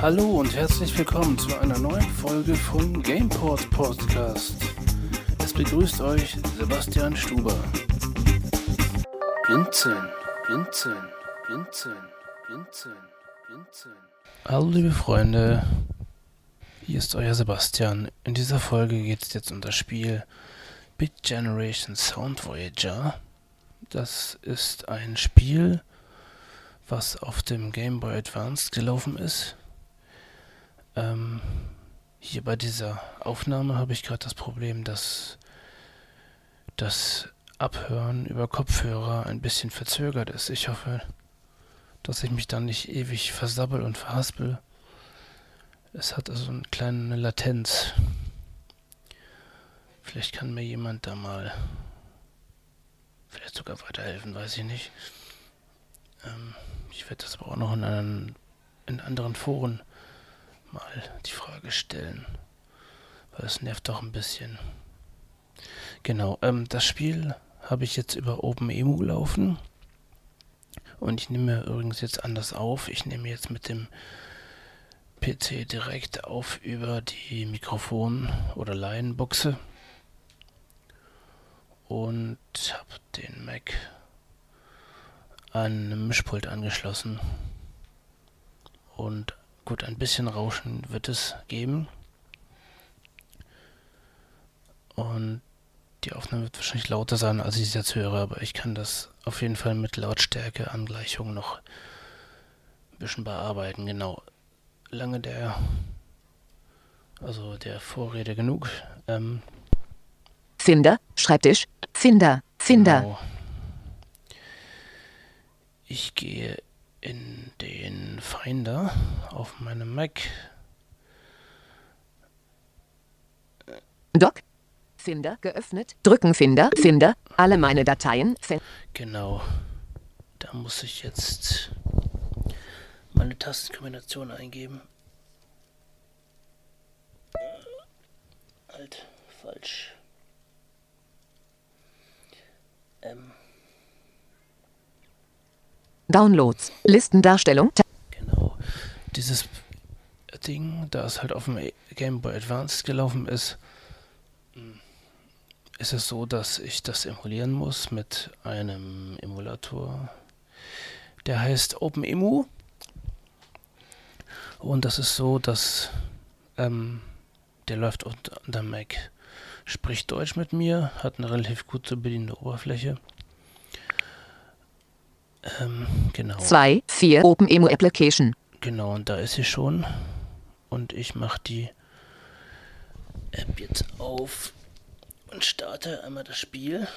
Hallo und herzlich willkommen zu einer neuen Folge von Gameport Podcast. Es begrüßt euch Sebastian Stuber. Blinzeln, blinzeln, blinzeln, blinzeln, blinzeln. Hallo liebe Freunde, hier ist euer Sebastian. In dieser Folge geht es jetzt um das Spiel Bit Generation Sound Voyager. Das ist ein Spiel, was auf dem Game Boy Advance gelaufen ist. Ähm, hier bei dieser Aufnahme habe ich gerade das Problem, dass das Abhören über Kopfhörer ein bisschen verzögert ist. Ich hoffe, dass ich mich dann nicht ewig versabbel und verhaspel. Es hat also eine kleine Latenz. Vielleicht kann mir jemand da mal vielleicht sogar weiterhelfen, weiß ich nicht. Ähm, ich werde das aber auch noch in, einen, in anderen Foren mal die Frage stellen, weil es nervt doch ein bisschen. Genau, ähm, das Spiel habe ich jetzt über OpenEMU laufen und ich nehme übrigens jetzt anders auf. Ich nehme jetzt mit dem PC direkt auf über die Mikrofon- oder Laienbuchse und habe den Mac an einem Mischpult angeschlossen. Und gut, ein bisschen Rauschen wird es geben. Und die Aufnahme wird wahrscheinlich lauter sein, als ich es jetzt höre, aber ich kann das auf jeden Fall mit Lautstärke-Angleichung noch ein bisschen bearbeiten. Genau. Lange der, also der Vorrede genug. Ähm, Finder, Schreibtisch, Finder, Finder. Genau. Ich gehe in den Finder auf meinem Mac. Doc. Finder geöffnet. Drücken Finder. Finder. Alle meine Dateien. Fin genau. Da muss ich jetzt meine Tastenkombination eingeben. Halt, falsch. Ähm. Downloads, Listendarstellung. Genau. Dieses Ding, da es halt auf dem Game Boy Advance gelaufen ist, hm, ist es so, dass ich das emulieren muss mit einem Emulator. Der heißt OpenEMU. Und das ist so, dass ähm, der läuft unter Mac spricht Deutsch mit mir, hat eine relativ gut zu bedienende Oberfläche. Ähm, genau. 2, 4, OpenEMU Application. Genau, und da ist sie schon. Und ich mache die App jetzt auf und starte einmal das Spiel.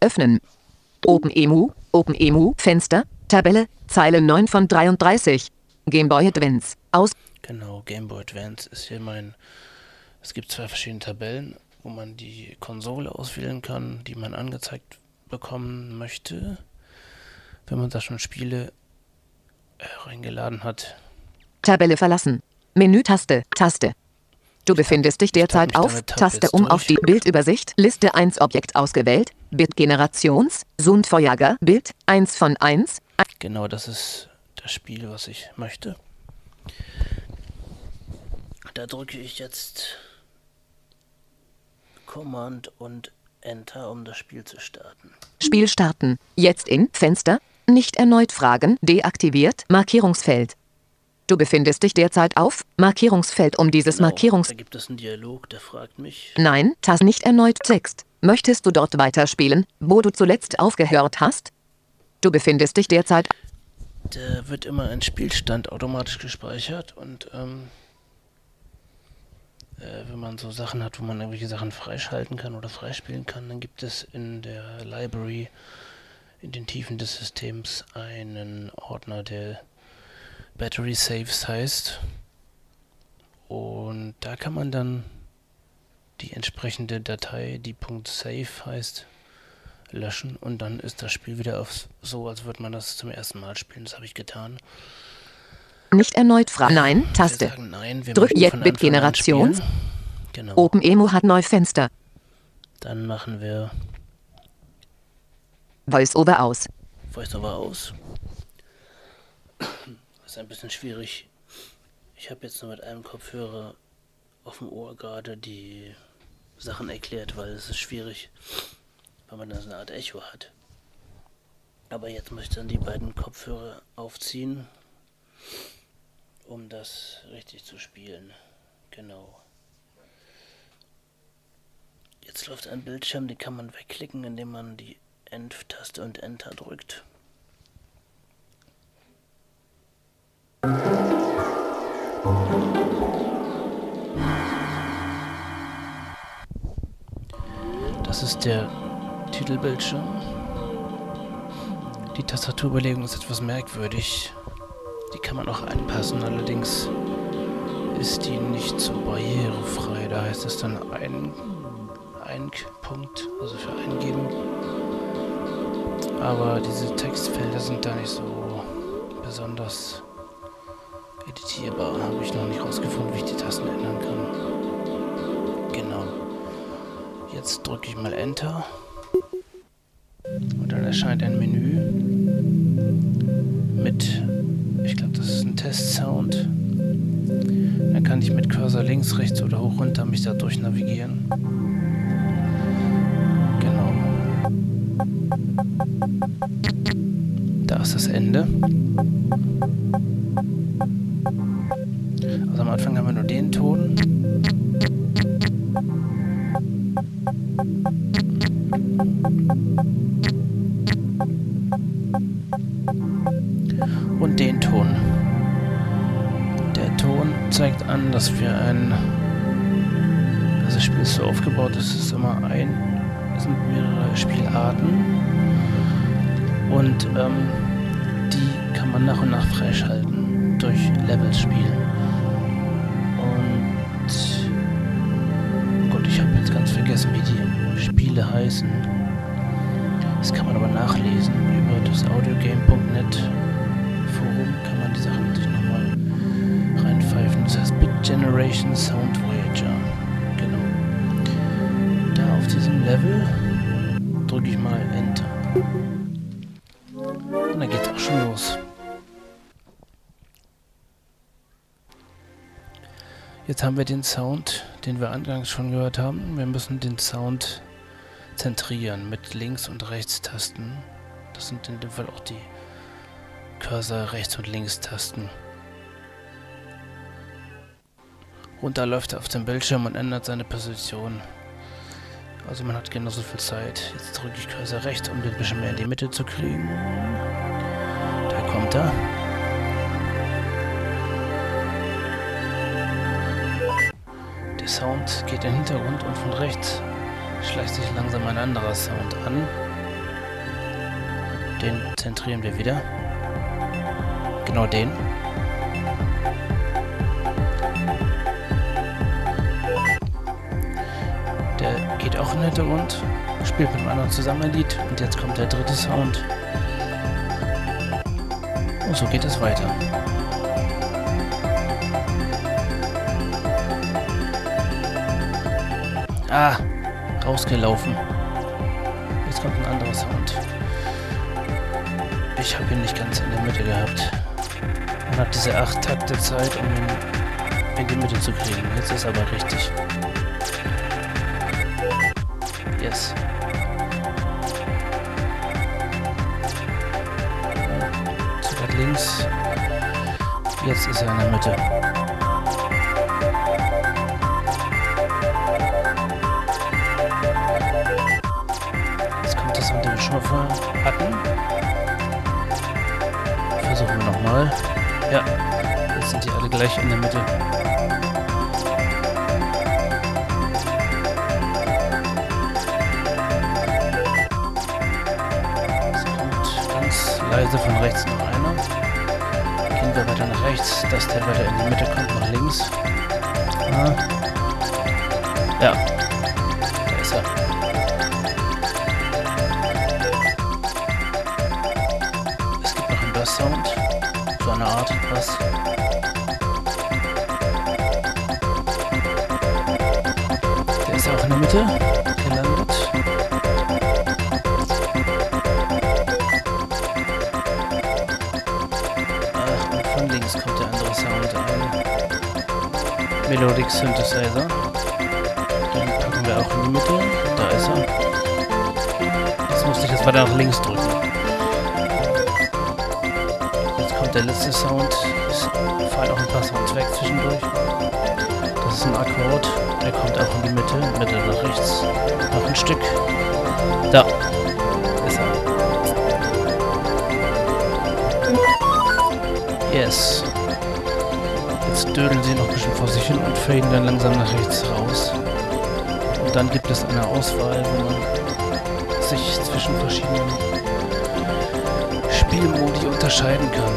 Öffnen. OpenEMU, OpenEMU, Fenster, Tabelle, Zeile 9 von 33. Game Boy Advance. Aus. Genau, Game Boy Advance ist hier mein es gibt zwei verschiedene Tabellen, wo man die Konsole auswählen kann, die man angezeigt bekommen möchte, wenn man da schon Spiele äh, reingeladen hat. Tabelle verlassen. Menü-Taste, Taste. Du befindest dich derzeit auf Taste um auf die Bildübersicht, Liste 1 Objekt ausgewählt, Bildgenerations, Sundfeuerger, Bild 1 von 1. Genau, das ist das Spiel, was ich möchte. Da drücke ich jetzt Command und Enter, um das Spiel zu starten. Spiel starten. Jetzt in Fenster. Nicht erneut Fragen. Deaktiviert. Markierungsfeld. Du befindest dich derzeit auf Markierungsfeld um dieses genau, Markierungs... Da gibt es einen Dialog, der fragt mich... Nein, Taste nicht erneut Text. Möchtest du dort weiterspielen, wo du zuletzt aufgehört hast? Du befindest dich derzeit... Da wird immer ein Spielstand automatisch gespeichert und ähm, äh, wenn man so Sachen hat, wo man irgendwelche Sachen freischalten kann oder freispielen kann, dann gibt es in der Library in den Tiefen des Systems einen Ordner, der Battery Saves heißt. Und da kann man dann die entsprechende Datei, die .save heißt, löschen und dann ist das Spiel wieder auf so, als würde man das zum ersten Mal spielen. Das habe ich getan. Nicht erneut Frage. Nein, Taste. Nein, Drück jetzt mit Generation. Genau. OpenEMU hat Neufenster. Dann machen wir VoiceOver aus. VoiceOver aus. Das ist ein bisschen schwierig. Ich habe jetzt nur mit einem Kopfhörer auf dem Ohr gerade die Sachen erklärt, weil es ist schwierig, weil man da so eine Art Echo hat. Aber jetzt muss ich dann die beiden Kopfhörer aufziehen, um das richtig zu spielen. Genau. Jetzt läuft ein Bildschirm, den kann man wegklicken, indem man die End-Taste und Enter drückt. Das ist der Titelbildschirm. Die Tastaturbelegung ist etwas merkwürdig. Die kann man auch anpassen, allerdings ist die nicht so barrierefrei. Da heißt es dann ein, ein Punkt, also für eingeben. Aber diese Textfelder sind da nicht so besonders editierbar. Habe ich noch nicht rausgefunden, wie ich die Tasten ändern kann. Genau. Jetzt drücke ich mal Enter. Und dann erscheint ein Menü mit, Test-Sound. Dann kann ich mit Cursor links, rechts oder hoch runter mich da durch navigieren. Genau. Da ist das Ende. Spielarten. Und ähm, die kann man nach und nach freischalten durch Levels spielen. Und. Gott, ich habe jetzt ganz vergessen, wie die Spiele heißen. Das kann man aber nachlesen über das audiogame.net Forum kann man die Sachen sich nochmal reinpfeifen. Das heißt Bit Generation Sound Jetzt haben wir den Sound, den wir anfangs schon gehört haben. Wir müssen den Sound zentrieren mit Links- und Rechtstasten. Das sind in dem Fall auch die Cursor Rechts- und Links-Tasten. Runter läuft er auf dem Bildschirm und ändert seine Position. Also man hat genauso viel Zeit. Jetzt drücke ich Cursor rechts, um den bisschen mehr in die Mitte zu kriegen. Da kommt er. Der Sound geht in den Hintergrund und von rechts schleicht sich langsam ein anderer Sound an. Den zentrieren wir wieder. Genau den. Der geht auch in den Hintergrund, spielt mit einem anderen zusammen ein Lied und jetzt kommt der dritte Sound. Und so geht es weiter. Ah, rausgelaufen. Jetzt kommt ein anderer Sound. Ich habe ihn nicht ganz in der Mitte gehabt. Man hat diese 8 Takte Zeit, um ihn in die Mitte zu kriegen. Jetzt ist aber richtig. Yes. Zu weit links. Jetzt ist er in der Mitte. Mal. Versuchen wir nochmal. Ja, jetzt sind die alle gleich in der Mitte. Es kommt ganz leise von rechts noch einer. Gehen wir weiter nach rechts, dass der weiter in die Mitte kommt, nach links. Ah. Ja, Sound. So eine Art, was. Der ist auch in der Mitte gelandet. Ach, und von links kommt der andere Sound ein. Melodic Synthesizer. Den packen wir auch in die Mitte. Da ist er. Jetzt musste ich jetzt weiter nach links drücken. Kommt der letzte Sound. Es fallen auch ein paar Sounds weg zwischendurch. Das ist ein Akkord. Der kommt auch in die Mitte. Mitte nach rechts. Noch ein Stück. Da. Ist er. Yes. Jetzt dödeln sie noch ein bisschen vor sich hin und faden dann langsam nach rechts raus. Und dann gibt es eine Auswahl, wo man sich zwischen verschiedenen Spielmodi unterscheiden kann.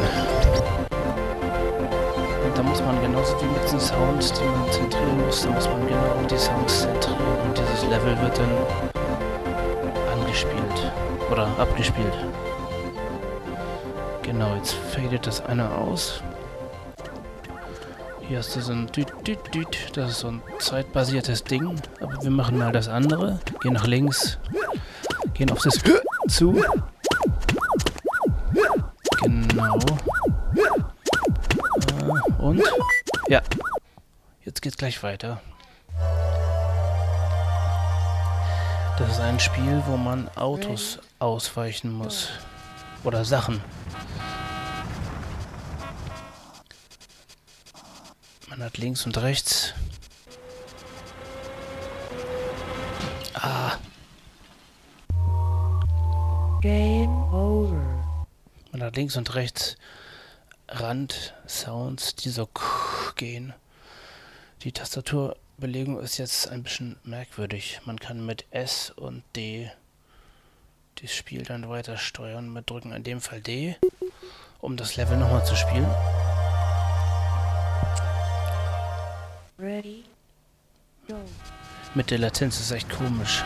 Und da muss man genauso wie mit den Sounds, die man zentrieren muss, da muss man genau die Sounds zentrieren und dieses Level wird dann angespielt oder abgespielt. Genau, jetzt fadet das eine aus. Hier hast du so ein Düt, Düt, Düt. Das ist so ein zeitbasiertes Ding. Aber wir machen mal das andere. Gehen nach links. Gehen auf das zu. Genau. Äh, und? Ja. Jetzt geht's gleich weiter. Das ist ein Spiel, wo man Autos ausweichen muss. Oder Sachen. Man hat links und rechts. Ah. Game over. Hat links und rechts Rand-Sounds, die so gehen. Die Tastaturbelegung ist jetzt ein bisschen merkwürdig. Man kann mit S und D das Spiel dann weiter steuern. Wir drücken in dem Fall D, um das Level nochmal zu spielen. Ready? Go. Mit der Latenz ist echt komisch.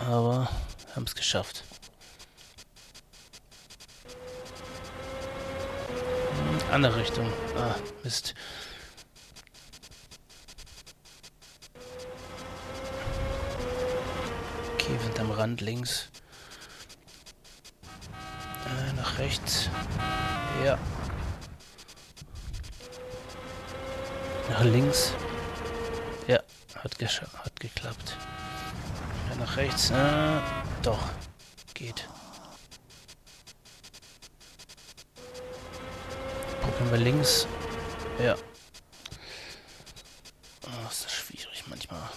Aber haben es geschafft. Andere Richtung. Ah, Mist. Okay, wir sind am Rand links. Äh, nach rechts. Ja, Nach links. Ja, hat, hat geklappt. Ja, nach rechts. Äh, doch. Geht. Probieren wir links. Ja. Oh, ist das schwierig manchmal.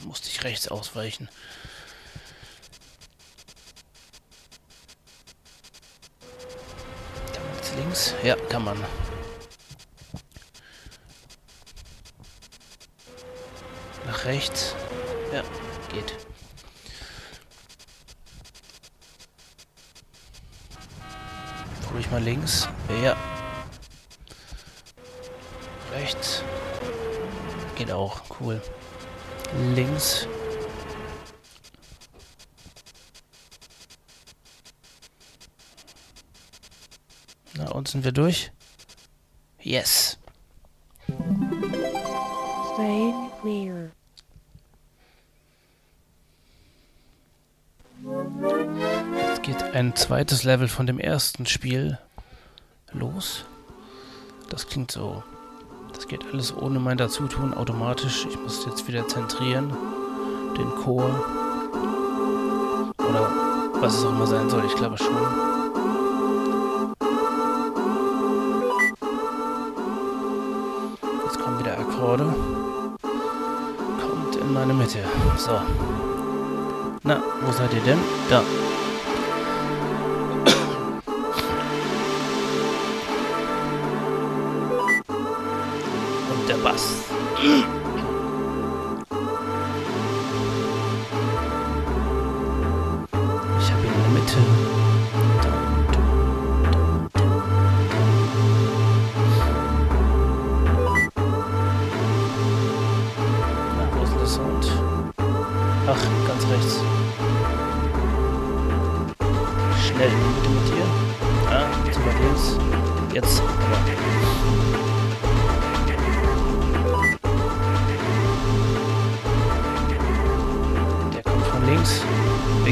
Oh, musste ich rechts ausweichen. links? Ja, kann man. Nach rechts? Ja, geht. Ich mal links? Ja. Rechts? Geht auch, cool. Links? Na, und sind wir durch? Yes. Zweites Level von dem ersten Spiel los. Das klingt so. Das geht alles ohne mein Dazutun automatisch. Ich muss jetzt wieder zentrieren. Den Chor. Oder was es auch immer sein soll. Ich glaube schon. Akkorde. Kommt in meine Mitte. So. Na, wo seid ihr denn? Da.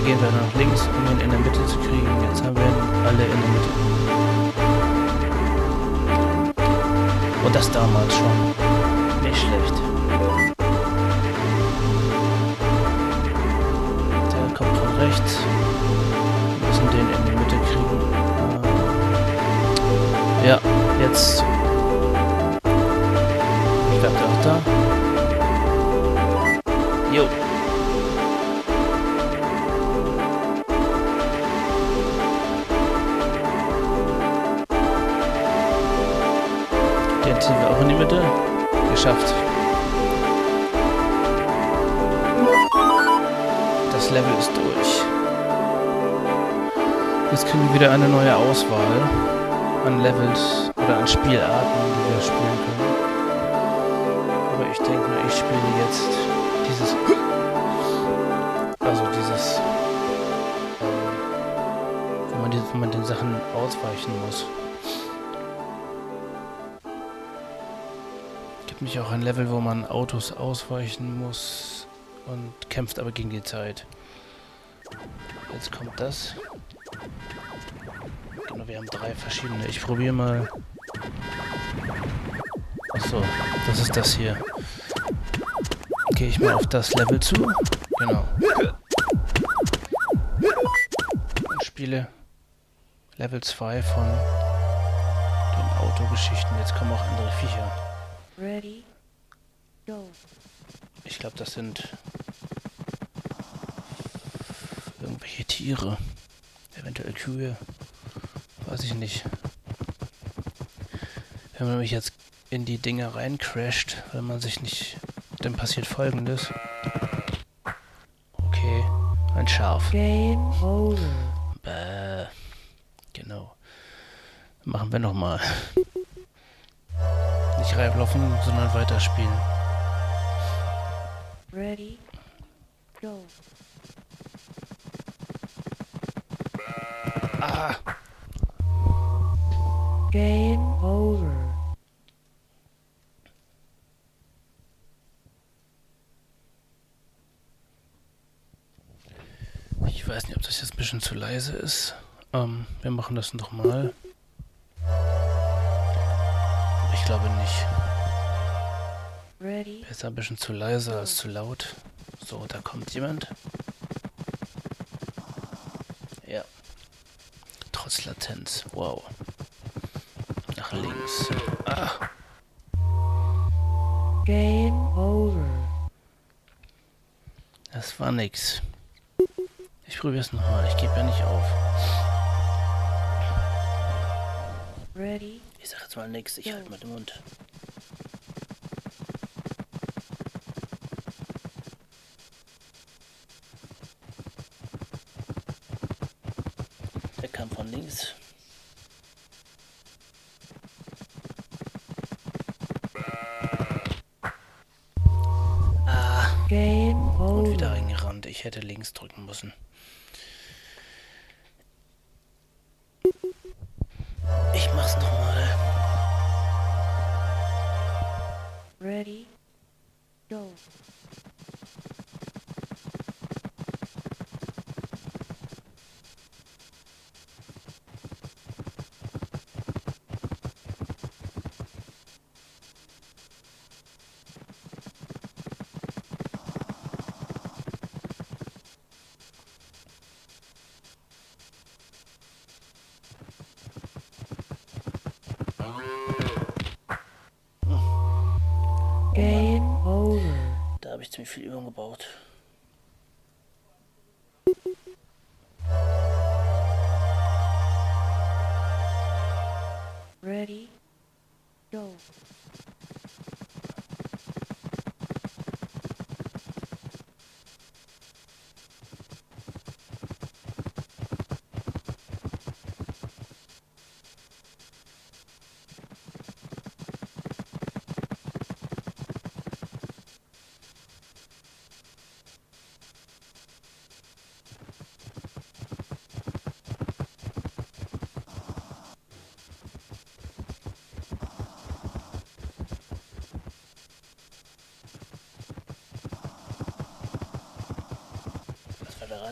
Gehen wir nach links, um ihn in der Mitte zu kriegen. Jetzt haben wir alle in der Mitte. Und das damals schon. Nicht schlecht. Der kommt von rechts. Wir müssen den in die Mitte kriegen. Äh, ja, jetzt. Ich der auch da. Jetzt kriegen wir wieder eine neue Auswahl an Levels oder an Spielarten, die wir spielen können. Aber ich denke mal, ich spiele jetzt dieses. Also dieses. Ähm, wo, man die, wo man den Sachen ausweichen muss. Gibt nicht auch ein Level, wo man Autos ausweichen muss und kämpft aber gegen die Zeit. Jetzt kommt das. Wir haben drei verschiedene. Ich probiere mal. Achso, das ist das hier gehe ich mal auf das Level zu. Genau. Und spiele Level 2 von den Autogeschichten. Jetzt kommen auch andere Viecher. Ready, go. Ich glaube, das sind irgendwelche Tiere. Eventuell Kühe. Weiß ich nicht. Wenn man mich jetzt in die Dinge reincrasht, weil man sich nicht dann passiert folgendes. Okay, ein Schaf. Game over. Bäh. Genau. Machen wir nochmal. Nicht reinlaufen, sondern weiterspielen. Zu leise ist. Ähm, wir machen das nochmal. Ich glaube nicht. Ready? Besser ein bisschen zu leise als zu laut. So, da kommt jemand. Ja. Trotz Latenz. Wow. Nach links. Ah. Game over. Das war nix. Ich probiere es nochmal. Ich gebe ja nicht auf. Ready? Ich sag jetzt mal nichts. Ich halte mal den Mund. Hätte links drücken müssen.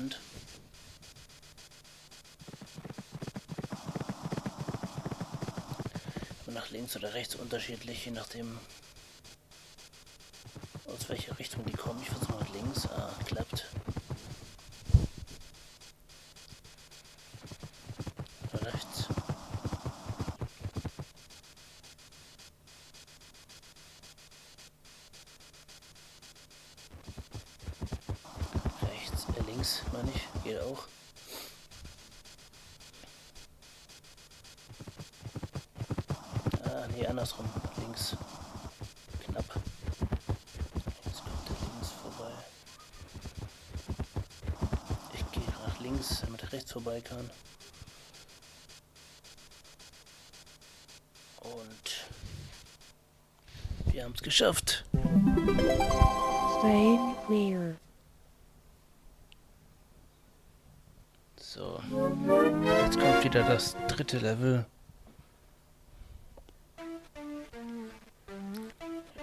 Rand. Aber nach links oder rechts unterschiedlich, je nachdem aus welcher Richtung die kommen. Ich versuche mal links. Ah, klappt. Rechts. Rechts, äh, links meine ich, geht auch. Ah, nee, andersrum. Links. Knapp. Jetzt kommt der links vorbei. Ich gehe nach links, damit er rechts vorbei kann. Und es geschafft. So. Jetzt kommt wieder das dritte Level.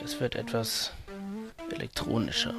Es wird etwas elektronischer.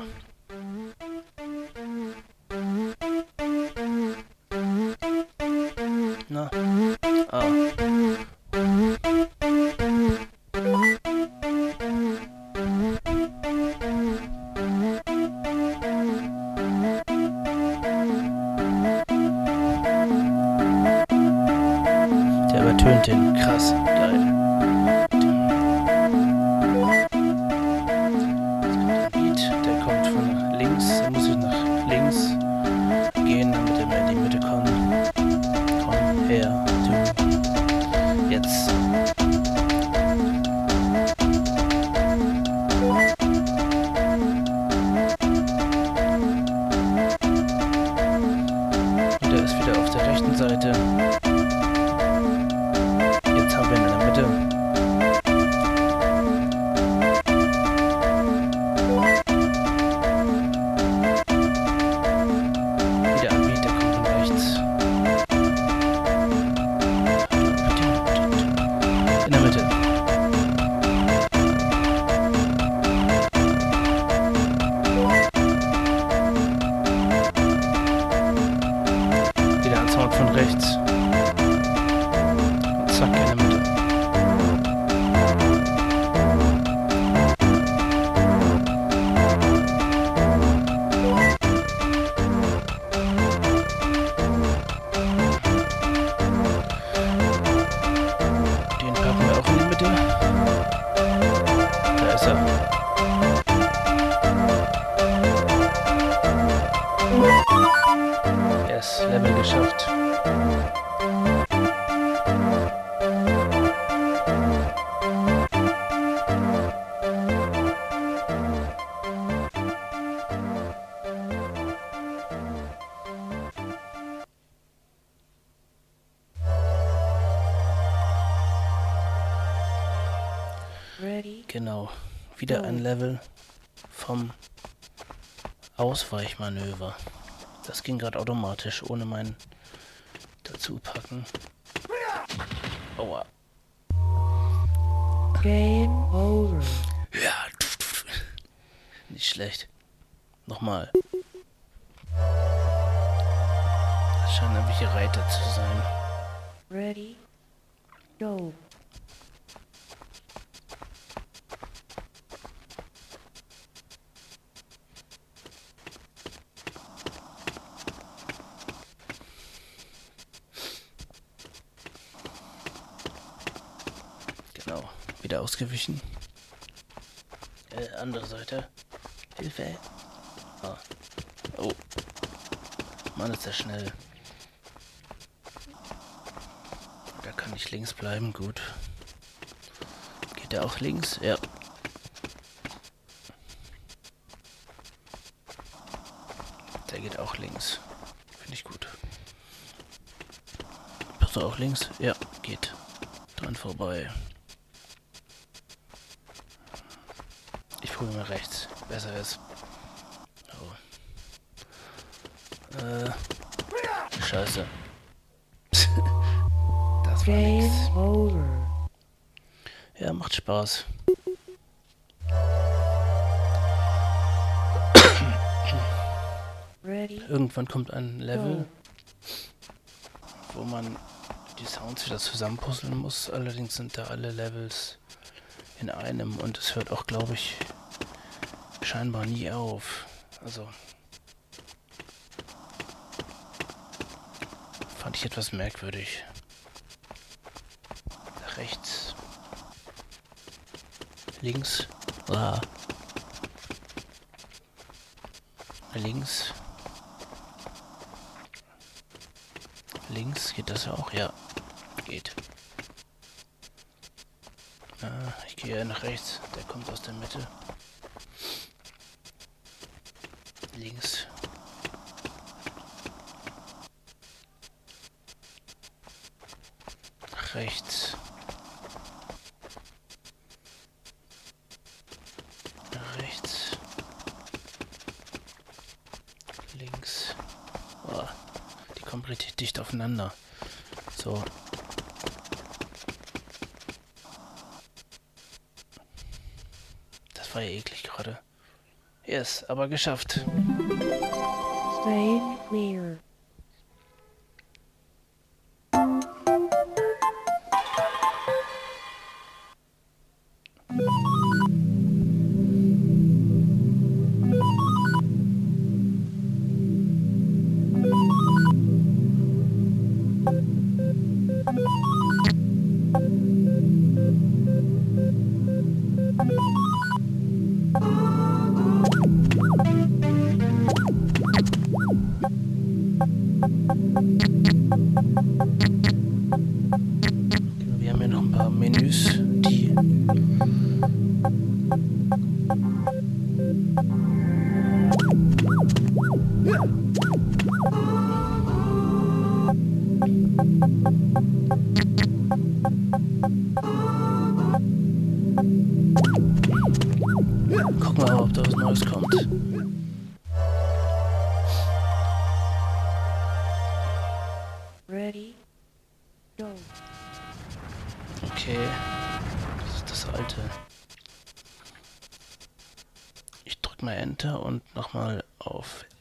Genau, wieder ein Level vom Ausweichmanöver. Das ging gerade automatisch, ohne mein dazupacken. Aua. Game over. Ja, nicht schlecht. Nochmal. Das scheint ein bisschen Reiter zu sein. Ready, go. wieder ausgewichen. Äh, andere Seite. Hilfe. Ah. Oh. Mann, ist er schnell. Da kann ich links bleiben, gut. Geht er auch links? Ja. Der geht auch links. Finde ich gut. Passt auch links? Ja, geht. Dran vorbei. Kurve rechts. Besser ist. Oh. Äh. Scheiße. das war nix. Ja, macht Spaß. Irgendwann kommt ein Level, wo man die Sounds wieder zusammenpuzzeln muss. Allerdings sind da alle Levels in einem und es hört auch, glaube ich, scheinbar nie auf. Also fand ich etwas merkwürdig. Rechts. Links. Ah. Links. Links geht das auch? Ja, geht. Ah, ich gehe nach rechts. Der kommt aus der Mitte. Links. Rechts. Rechts. Links. Oh, die kommen richtig dicht aufeinander. So. Das war ja eklig gerade. Yes, aber geschafft. Stay clear.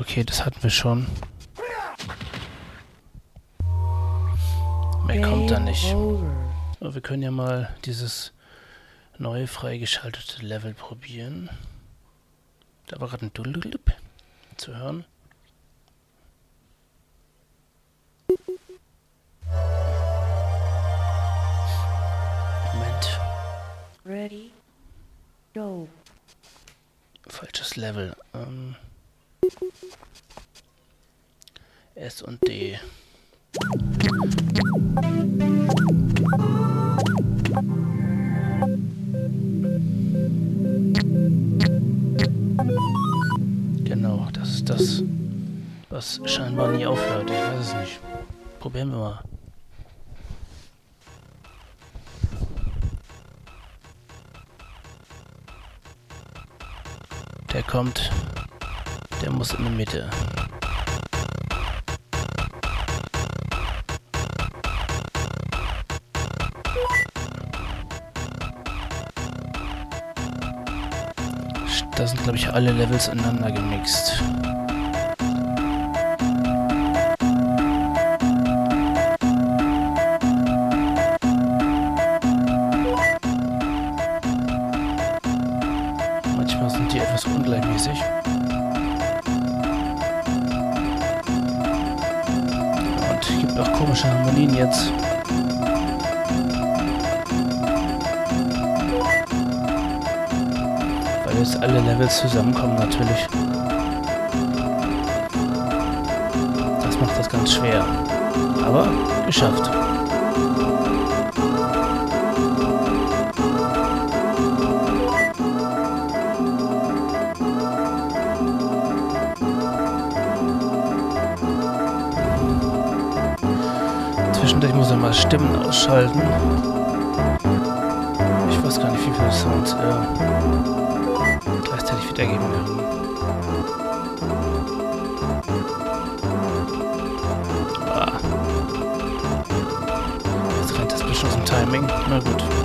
Okay, das hatten wir schon. Mehr kommt da nicht. Aber wir können ja mal dieses neu freigeschaltete Level probieren. Da war gerade ein Dulldulldup zu hören. Ready, go. Falsches Level. Ähm, S und D. Genau, das ist das, was scheinbar nie aufhört. Ich weiß es nicht. Probieren wir mal. Der kommt. Der muss in die Mitte. Da sind, glaube ich, alle Levels ineinander gemixt. Levels zusammenkommen natürlich. Das macht das ganz schwer. Aber geschafft. Ich muss mal Stimmen ausschalten. Ich weiß gar nicht, wie viele Sounds er gleichzeitig wiedergeben kann. Ah. Jetzt rennt das bisschen aus dem Timing. Na gut.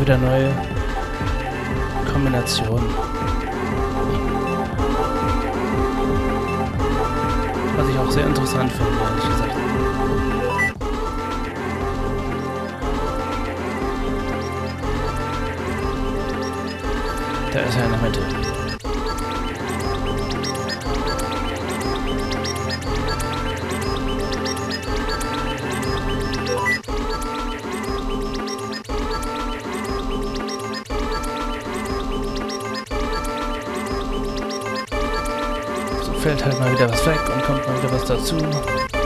Wieder neue Kombinationen. Fällt halt mal wieder was weg und kommt mal wieder was dazu.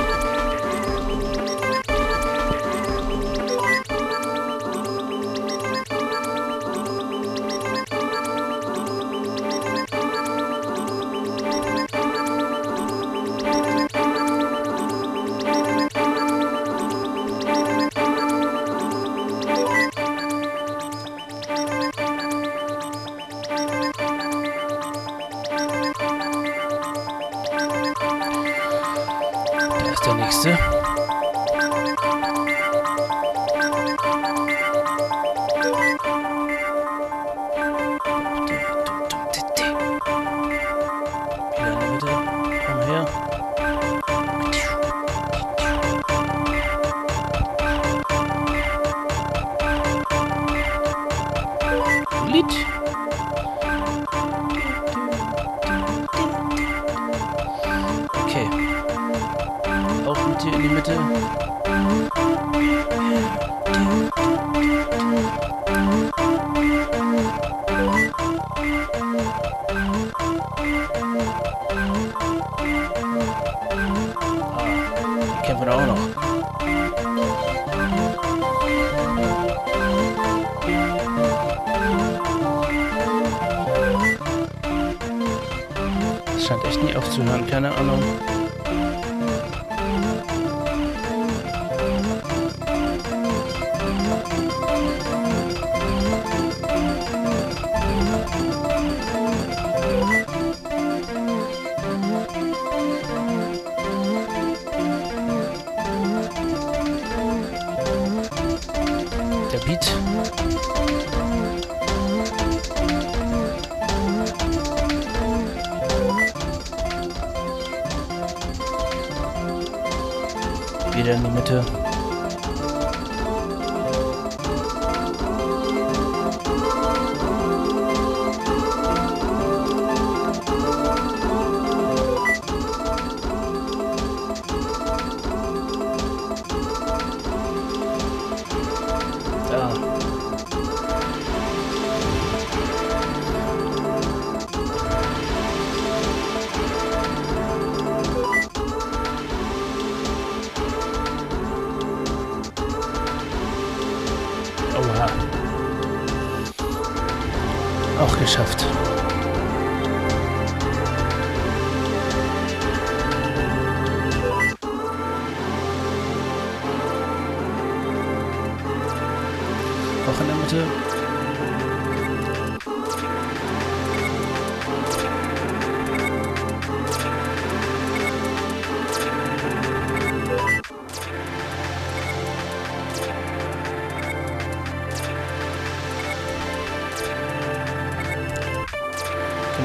das scheint echt nie aufzuhören, keine Ahnung.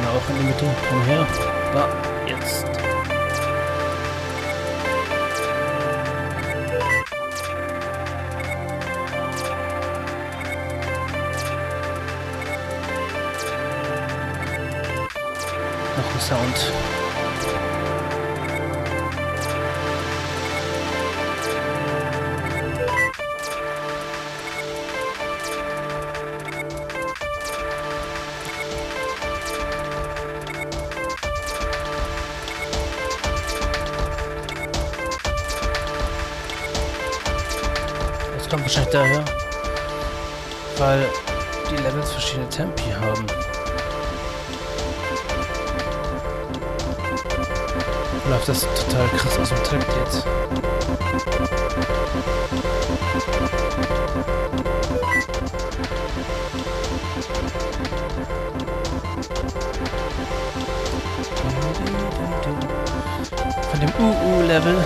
Auch in die Mitte. Komm her. Da, jetzt. Noch ein Sound. Das total krass aus dem Takt jetzt. Von dem UU-Level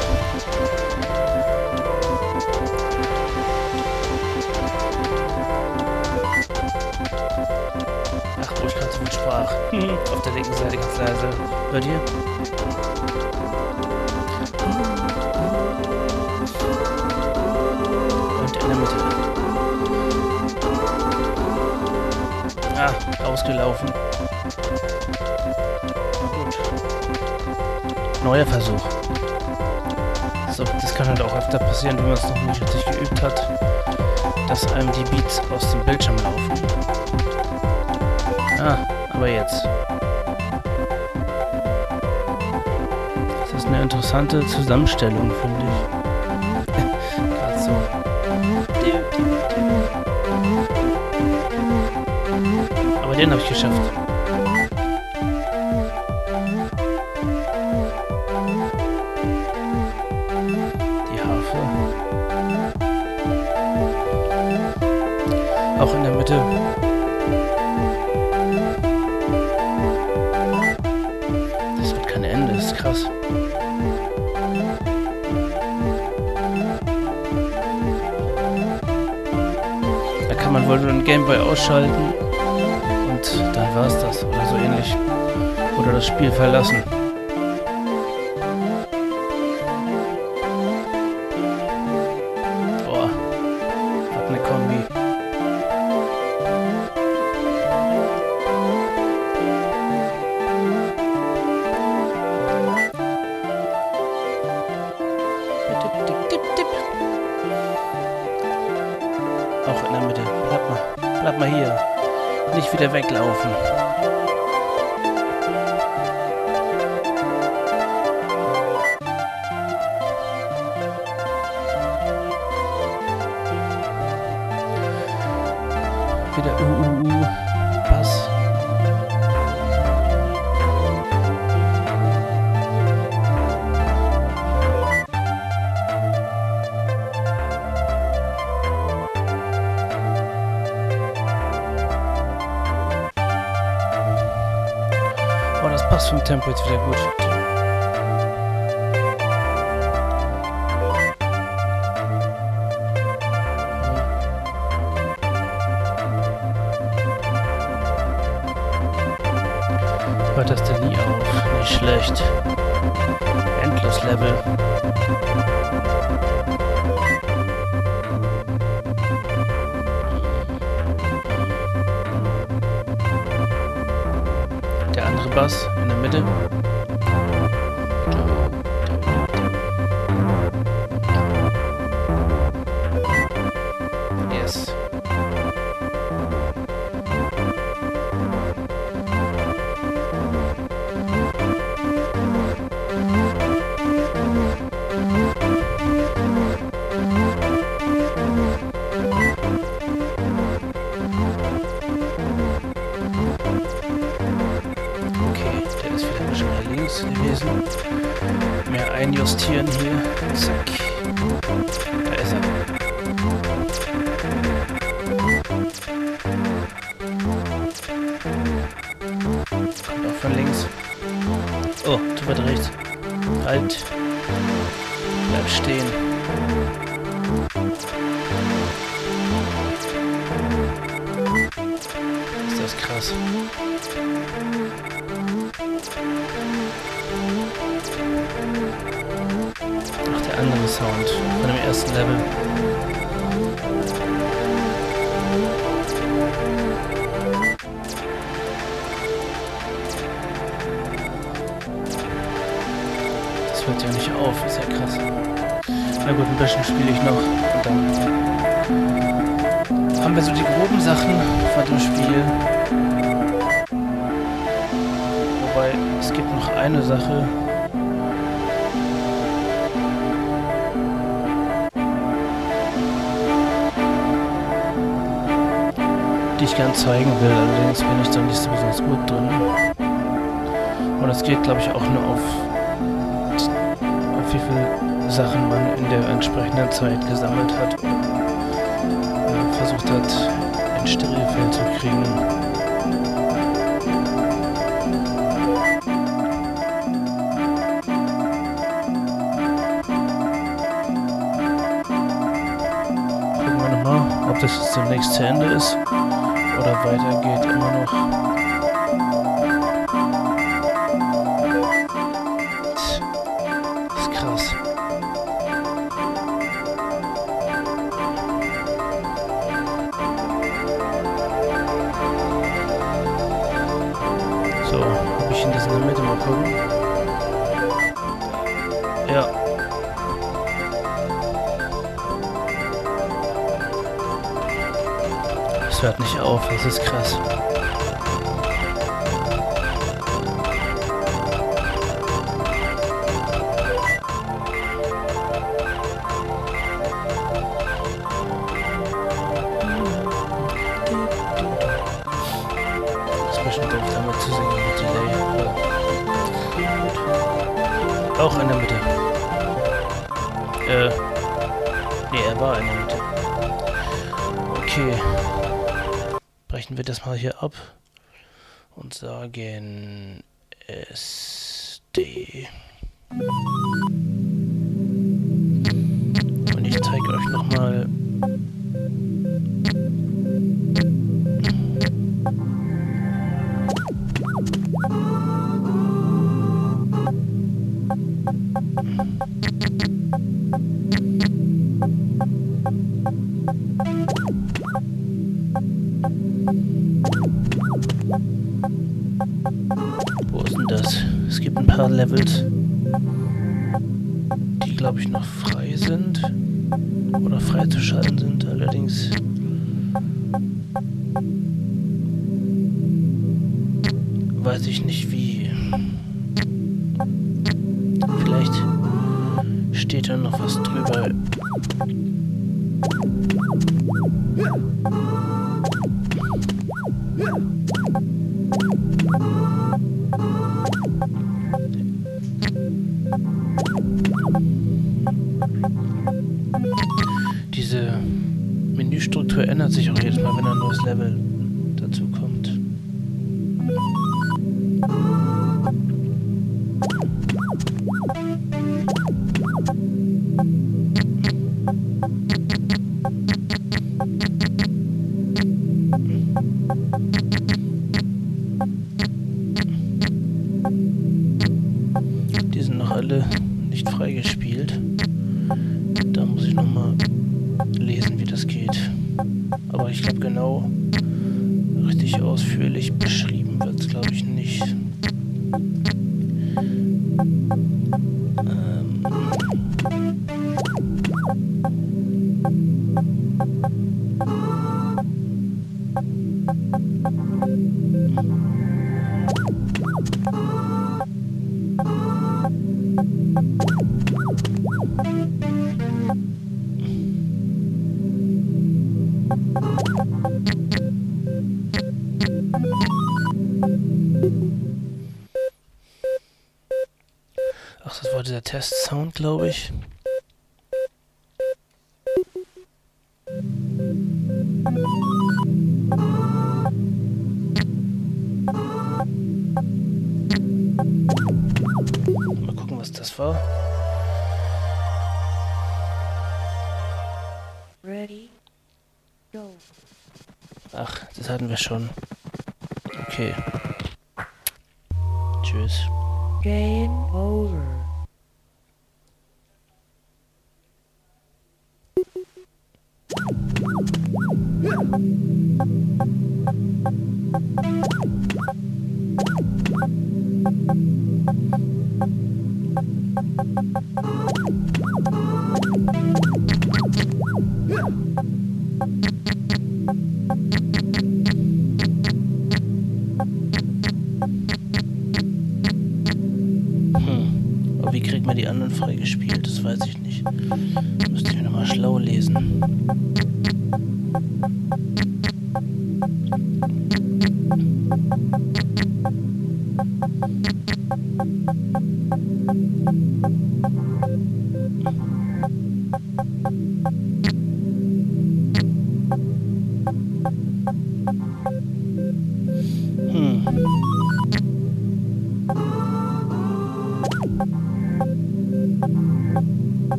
Auf der linken Seite ganz leise. Hört ihr? Ausgelaufen. gut. Neuer Versuch. So, das kann halt auch öfter passieren, wenn man es noch nicht richtig geübt hat, dass einem die Beats aus dem Bildschirm laufen. Ah, aber jetzt. Das ist eine interessante Zusammenstellung, finde ich. Den habe ich geschafft. Die Harfe. Auch in der Mitte krass. Da kann man wohl nur den Gameboy ausschalten das Spiel verlassen. Vom Tempo jetzt wieder gut. Hört das denn nie auf? Nicht schlecht. ist krass. Ach, der andere Sound von dem ersten Level. Das hört ja nicht auf, ist ja krass. Na gut, ein bisschen spiele ich noch und dann haben wir so die groben Sachen von dem Spiel. Es gibt noch eine Sache, die ich gern zeigen will. Allerdings bin ich da nicht so besonders gut drin. Und es geht, glaube ich, auch nur auf, auf wie viele Sachen man in der entsprechenden Zeit gesammelt hat und versucht hat, ein Stereofeld zu kriegen. Nochmal, ob das jetzt demnächst zu Ende ist oder weitergeht immer noch. Hört nicht auf, das ist krass. Das mal hier ab und sagen SD. Diese Menüstruktur ändert sich auch jedes Mal, wenn ein neues Level schon. Okay. Tschüss. Game over. Yeah.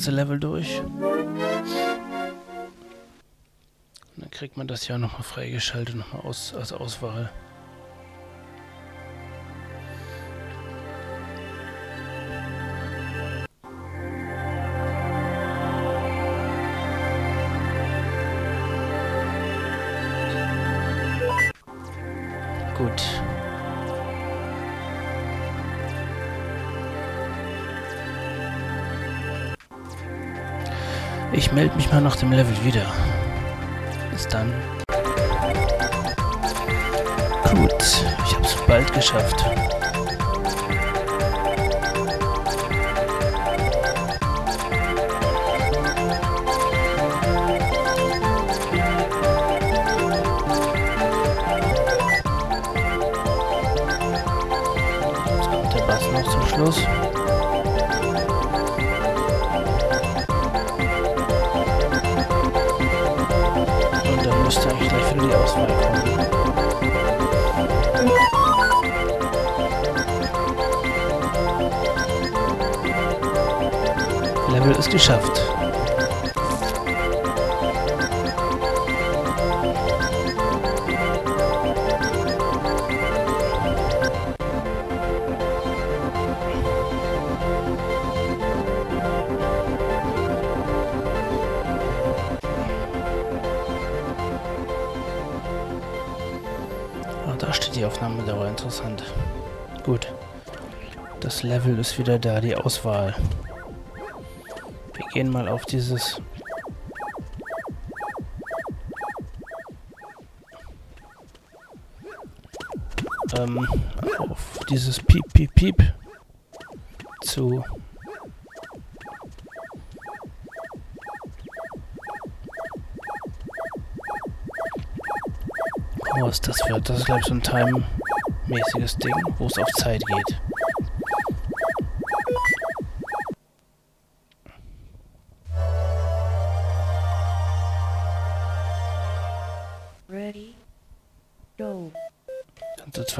Erste Level durch. Und dann kriegt man das ja nochmal freigeschaltet, nochmal aus, als Auswahl. Gut. Ich melde mich mal nach dem Level wieder. Bis dann. Gut, ich hab's bald geschafft. Level ist geschafft. Aufnahmedauer interessant. Gut. Das Level ist wieder da, die Auswahl. Gehen mal auf dieses... Ähm, auf dieses Piep, Piep, Piep zu Was ist das für? Das ist glaube ich so ein Time-mäßiges Ding, wo es auf Zeit geht.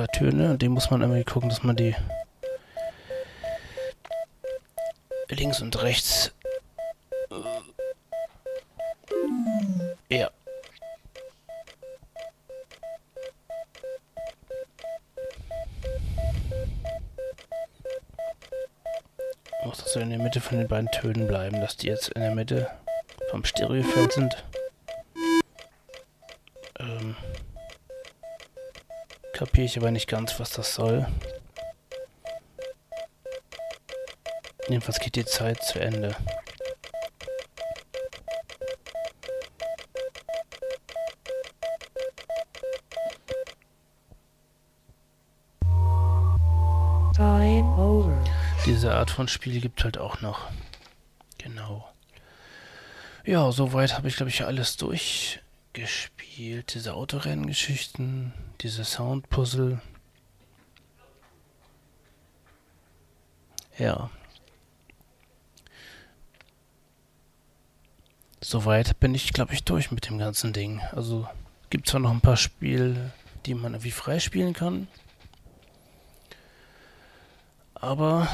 Töne und die muss man irgendwie gucken, dass man die links und rechts ja muss das so in der Mitte von den beiden Tönen bleiben, dass die jetzt in der Mitte vom Stereofeld sind. Kapiere ich aber nicht ganz, was das soll. Jedenfalls geht die Zeit zu Ende. diese Art von Spiel gibt halt auch noch. Genau. Ja, soweit habe ich, glaube ich, alles durchgespielt. Diese Autorenngeschichten, diese Soundpuzzle. Ja. Soweit bin ich, glaube ich, durch mit dem ganzen Ding. Also gibt zwar noch ein paar Spiele, die man irgendwie freispielen kann. Aber.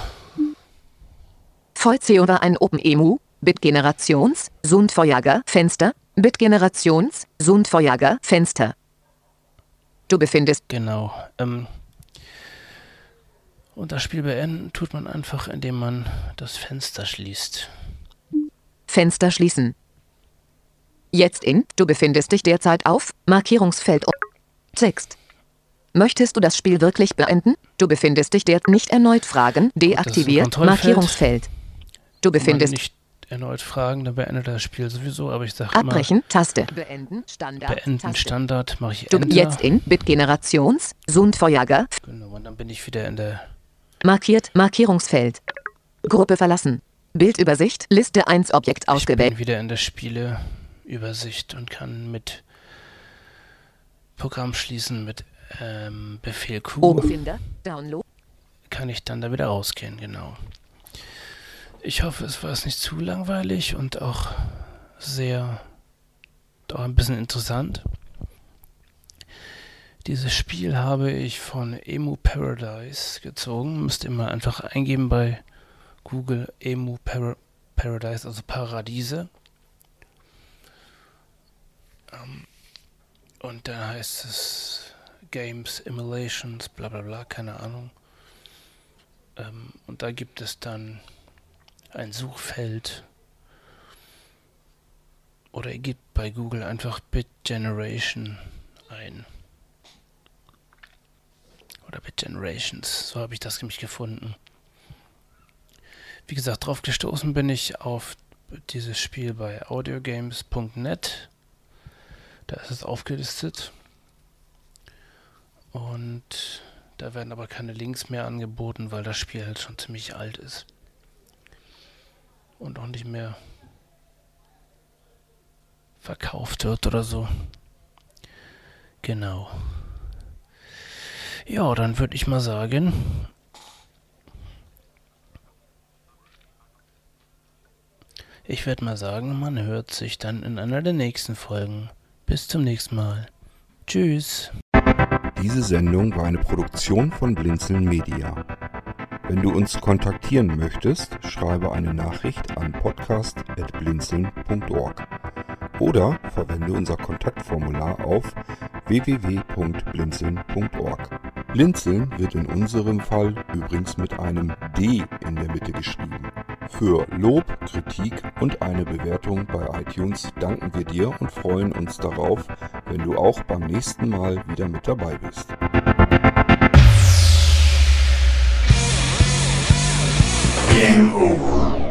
Vollzeo war ein OpenEMU, Bitgenerations, Sundvorjager, Fenster, Bitgenerations, Sundvorjager, Fenster. Du befindest. Genau. Ähm, und das Spiel beenden tut man einfach, indem man das Fenster schließt. Fenster schließen. Jetzt in, du befindest dich derzeit auf, Markierungsfeld. Text. Möchtest du das Spiel wirklich beenden? Du befindest dich derzeit nicht erneut Fragen, deaktiviert, Markierungsfeld. Du befindest nicht erneut Fragen, dann beendet das Spiel sowieso, aber ich sage Abbrechen, immer, Taste. Beenden, Standard. Beenden, Taste. Standard, mache ich du, Jetzt in Bitgenerations, Sundvorjager. Genau, und dann bin ich wieder in der... Markiert, Markierungsfeld. Gruppe verlassen. Bildübersicht, Liste 1 Objekt ausgewählt. Ich bin wieder in der Spieleübersicht und kann mit Programm schließen mit ähm, Befehl Q. Oberfinder, Download. Kann ich dann da wieder rausgehen, genau. Ich hoffe, es war es nicht zu langweilig und auch sehr, doch ein bisschen interessant. Dieses Spiel habe ich von Emu Paradise gezogen. Müsst ihr mal einfach eingeben bei Google Emu Par Paradise, also Paradiese. Ähm, und dann heißt es Games, Emulations, bla bla bla, keine Ahnung. Ähm, und da gibt es dann ein Suchfeld. Oder ihr gebt bei Google einfach Bit Generation ein. Oder Bit Generations, so habe ich das nämlich gefunden. Wie gesagt, drauf gestoßen bin ich auf dieses Spiel bei audiogames.net. Da ist es aufgelistet. Und da werden aber keine Links mehr angeboten, weil das Spiel halt schon ziemlich alt ist. Und auch nicht mehr verkauft wird oder so. Genau. Ja, dann würde ich mal sagen, ich werde mal sagen, man hört sich dann in einer der nächsten Folgen. Bis zum nächsten Mal. Tschüss. Diese Sendung war eine Produktion von Blinzeln Media. Wenn du uns kontaktieren möchtest, schreibe eine Nachricht an podcast.blinzeln.org oder verwende unser Kontaktformular auf www.blinzeln.org. Blinzeln wird in unserem Fall übrigens mit einem D in der Mitte geschrieben. Für Lob, Kritik und eine Bewertung bei iTunes danken wir dir und freuen uns darauf, wenn du auch beim nächsten Mal wieder mit dabei bist. Game over.